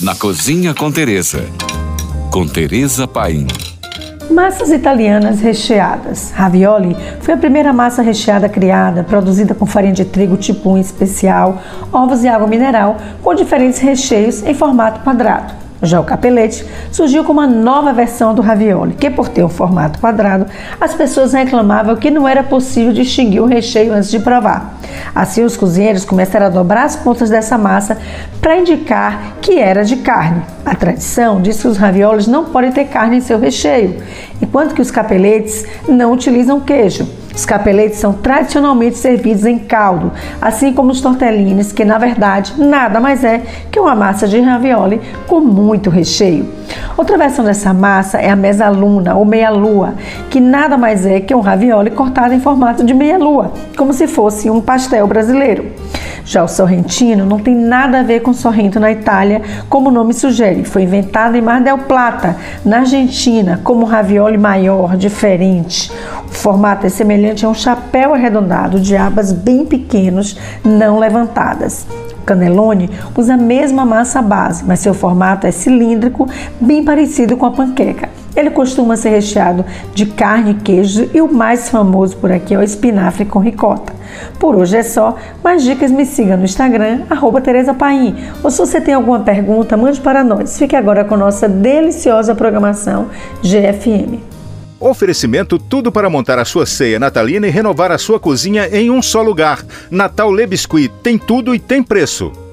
na Cozinha com Teresa. Com Teresa Paim. Massas italianas recheadas. Ravioli foi a primeira massa recheada criada, produzida com farinha de trigo tipo 1 especial, ovos e água mineral, com diferentes recheios em formato quadrado. Já o capelete surgiu como uma nova versão do ravioli, que por ter um formato quadrado, as pessoas reclamavam que não era possível distinguir o recheio antes de provar. Assim, os cozinheiros começaram a dobrar as pontas dessa massa para indicar que era de carne. A tradição diz que os raviolis não podem ter carne em seu recheio, enquanto que os capeletes não utilizam queijo. Os capeletes são tradicionalmente servidos em caldo, assim como os tortellines, que na verdade nada mais é que uma massa de ravioli com muito recheio. Outra versão dessa massa é a mesaluna ou meia-lua, que nada mais é que um ravioli cortado em formato de meia-lua, como se fosse um pastel brasileiro. Já o sorrentino não tem nada a ver com sorrento na Itália, como o nome sugere. Foi inventado em Mar del Plata, na Argentina, como um ravioli maior, diferente. Formato é semelhante a um chapéu arredondado de abas bem pequenos, não levantadas. Canelone usa a mesma massa base, mas seu formato é cilíndrico, bem parecido com a panqueca. Ele costuma ser recheado de carne e queijo e o mais famoso por aqui é o espinafre com ricota. Por hoje é só. Mais dicas me siga no Instagram, arroba Tereza Paim. Ou se você tem alguma pergunta, mande para nós. Fique agora com nossa deliciosa programação GFM. Oferecimento tudo para montar a sua ceia natalina e renovar a sua cozinha em um só lugar. Natal Le Biscuit tem tudo e tem preço.